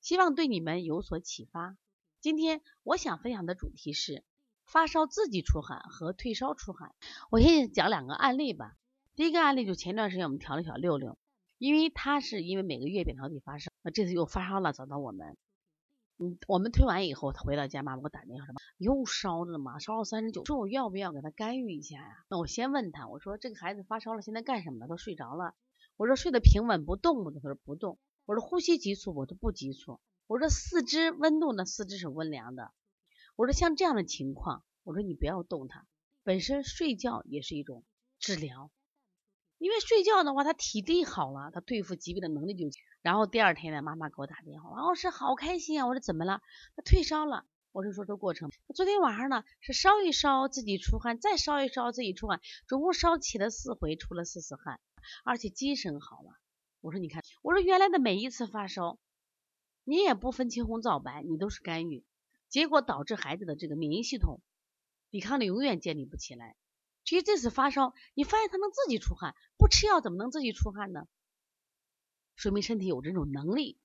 希望对你们有所启发。今天我想分享的主题是发烧自己出汗和退烧出汗。我先讲两个案例吧。第一个案例就前段时间我们调了小六六，因为他是因为每个月扁桃体发烧，那这次又发烧了，找到我们。嗯，我们推完以后，他回到家，妈妈给我打电话说又烧着嘛，烧到三十九，说我要不要给他干预一下呀？那我先问他，我说这个孩子发烧了，现在干什么呢？他睡着了。我说睡得平稳不动不？他说不动。我说呼吸急促，我说不急促。我说四肢温度呢？四肢是温凉的。我说像这样的情况，我说你不要动它。本身睡觉也是一种治疗，因为睡觉的话，他体力好了，他对付疾病的能力就强。然后第二天呢，妈妈给我打电话，王老师好开心啊！我说怎么了？他退烧了。我就说这过程，昨天晚上呢是烧一烧自己出汗，再烧一烧自己出汗，总共烧起了四回，出了四次汗，而且精神好了。我说你看，我说原来的每一次发烧，你也不分青红皂白，你都是干预，结果导致孩子的这个免疫系统抵抗力永远建立不起来。其实这次发烧，你发现他能自己出汗，不吃药怎么能自己出汗呢？说明身体有这种能力，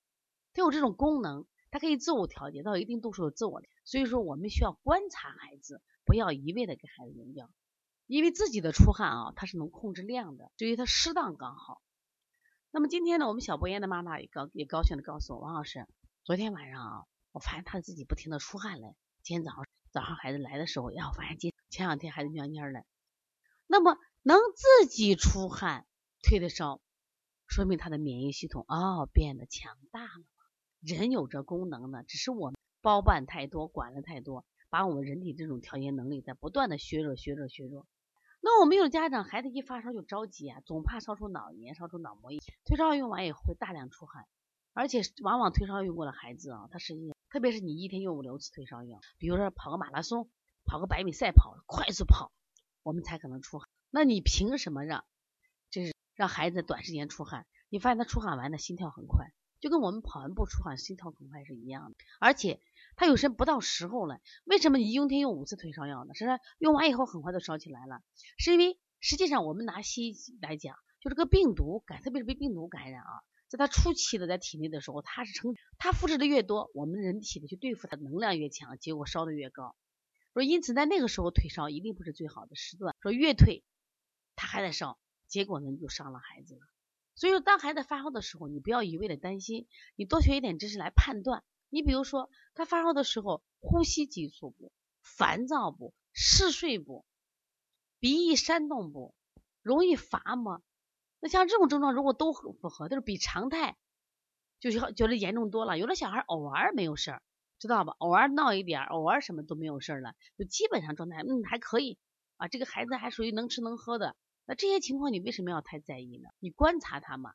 它有这种功能，它可以自我调节到一定度数有自我。所以说我们需要观察孩子，不要一味的给孩子用药，因为自己的出汗啊，它是能控制量的，至于他适当刚好。那么今天呢，我们小博彦的妈妈也高也高兴的告诉我，王老师，昨天晚上啊，我发现他自己不停的出汗了。今天早上早上孩子来的时候，呀，我发现今前两天孩子蔫蔫了。那么能自己出汗退的烧，说明他的免疫系统哦变得强大了。人有这功能呢，只是我们包办太多，管的太多，把我们人体这种调节能力在不断的削弱、削弱、削弱。那我们有家长孩子一发烧就着急啊，总怕烧出脑炎、烧出脑膜炎。退烧药用完以后会大量出汗，而且往往退烧用过的孩子啊，他是特别是你一天用五六次退烧药，比如说跑个马拉松、跑个百米赛跑、快速跑，我们才可能出汗。那你凭什么让就是让孩子短时间出汗？你发现他出汗完的心跳很快，就跟我们跑完步出汗心跳很快是一样的，而且。他有时不到时候了，为什么你一天用五次退烧药呢？是用完以后很快就烧起来了，是因为实际上我们拿西医来讲，就这个病毒感，特别是被病毒感染啊，在它初期的在体内的时候，它是成它复制的越多，我们人体的去对付它能量越强，结果烧的越高。说因此在那个时候退烧一定不是最好的时段，说越退它还在烧，结果呢就伤了孩子了。所以说当孩子发烧的时候，你不要一味的担心，你多学一点知识来判断。你比如说，他发烧的时候，呼吸急促不？烦躁不？嗜睡不？鼻翼扇动不？容易乏吗？那像这种症状，如果都很符合，就是比常态就是觉得严重多了。有的小孩偶尔没有事儿，知道吧？偶尔闹一点，偶尔什么都没有事儿了，就基本上状态嗯还可以啊。这个孩子还属于能吃能喝的。那这些情况你为什么要太在意呢？你观察他嘛，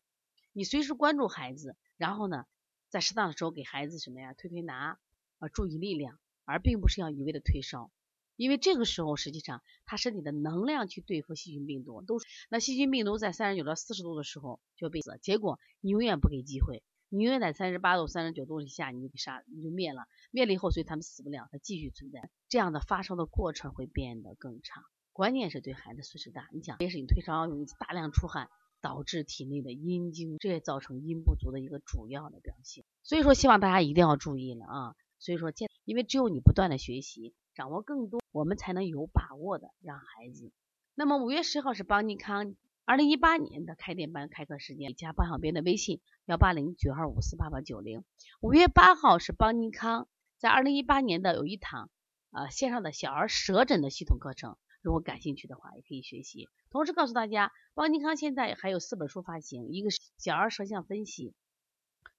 你随时关注孩子，然后呢？在适当的时候给孩子什么呀推推拿啊注意力量，而并不是要一味的退烧，因为这个时候实际上他身体的能量去对付细菌病毒都那细菌病毒在三十九到四十度的时候就被死，结果你永远不给机会，你永远在三十八度、三十九度以下你就给杀你就灭了，灭了以后所以他们死不了，他继续存在，这样的发烧的过程会变得更长，关键是对孩子损失大。你想，也是你退烧容易大量出汗。导致体内的阴精，这也造成阴不足的一个主要的表现。所以说，希望大家一定要注意了啊！所以说，因为只有你不断的学习，掌握更多，我们才能有把握的让孩子。那么五月十号是邦尼康二零一八年的开店班开课时间，加邦小编的微信幺八零九二五四八八九零。五月八号是邦尼康在二零一八年的有一堂呃线上的小儿舌诊的系统课程。如果感兴趣的话，也可以学习。同时告诉大家，邦尼康现在还有四本书发行，一个是小儿舌象分析、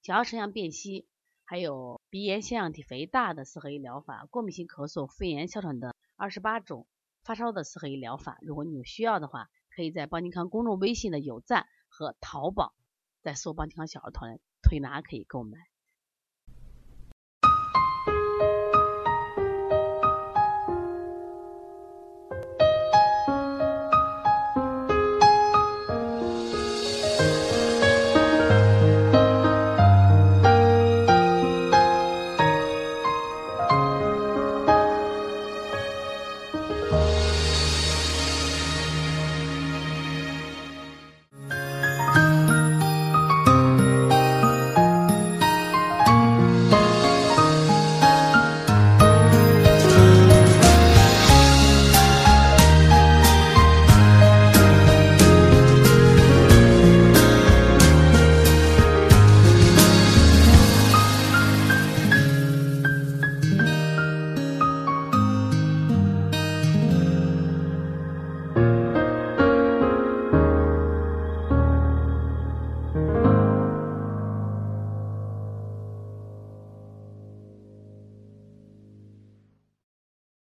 小儿舌象辨析，还有鼻炎、腺样体肥大的四合一疗法、过敏性咳嗽、肺炎、哮喘的二十八种发烧的四合一疗法。如果你有需要的话，可以在邦尼康公众微信的有赞和淘宝，在搜邦尼康小儿团推拿可以购买。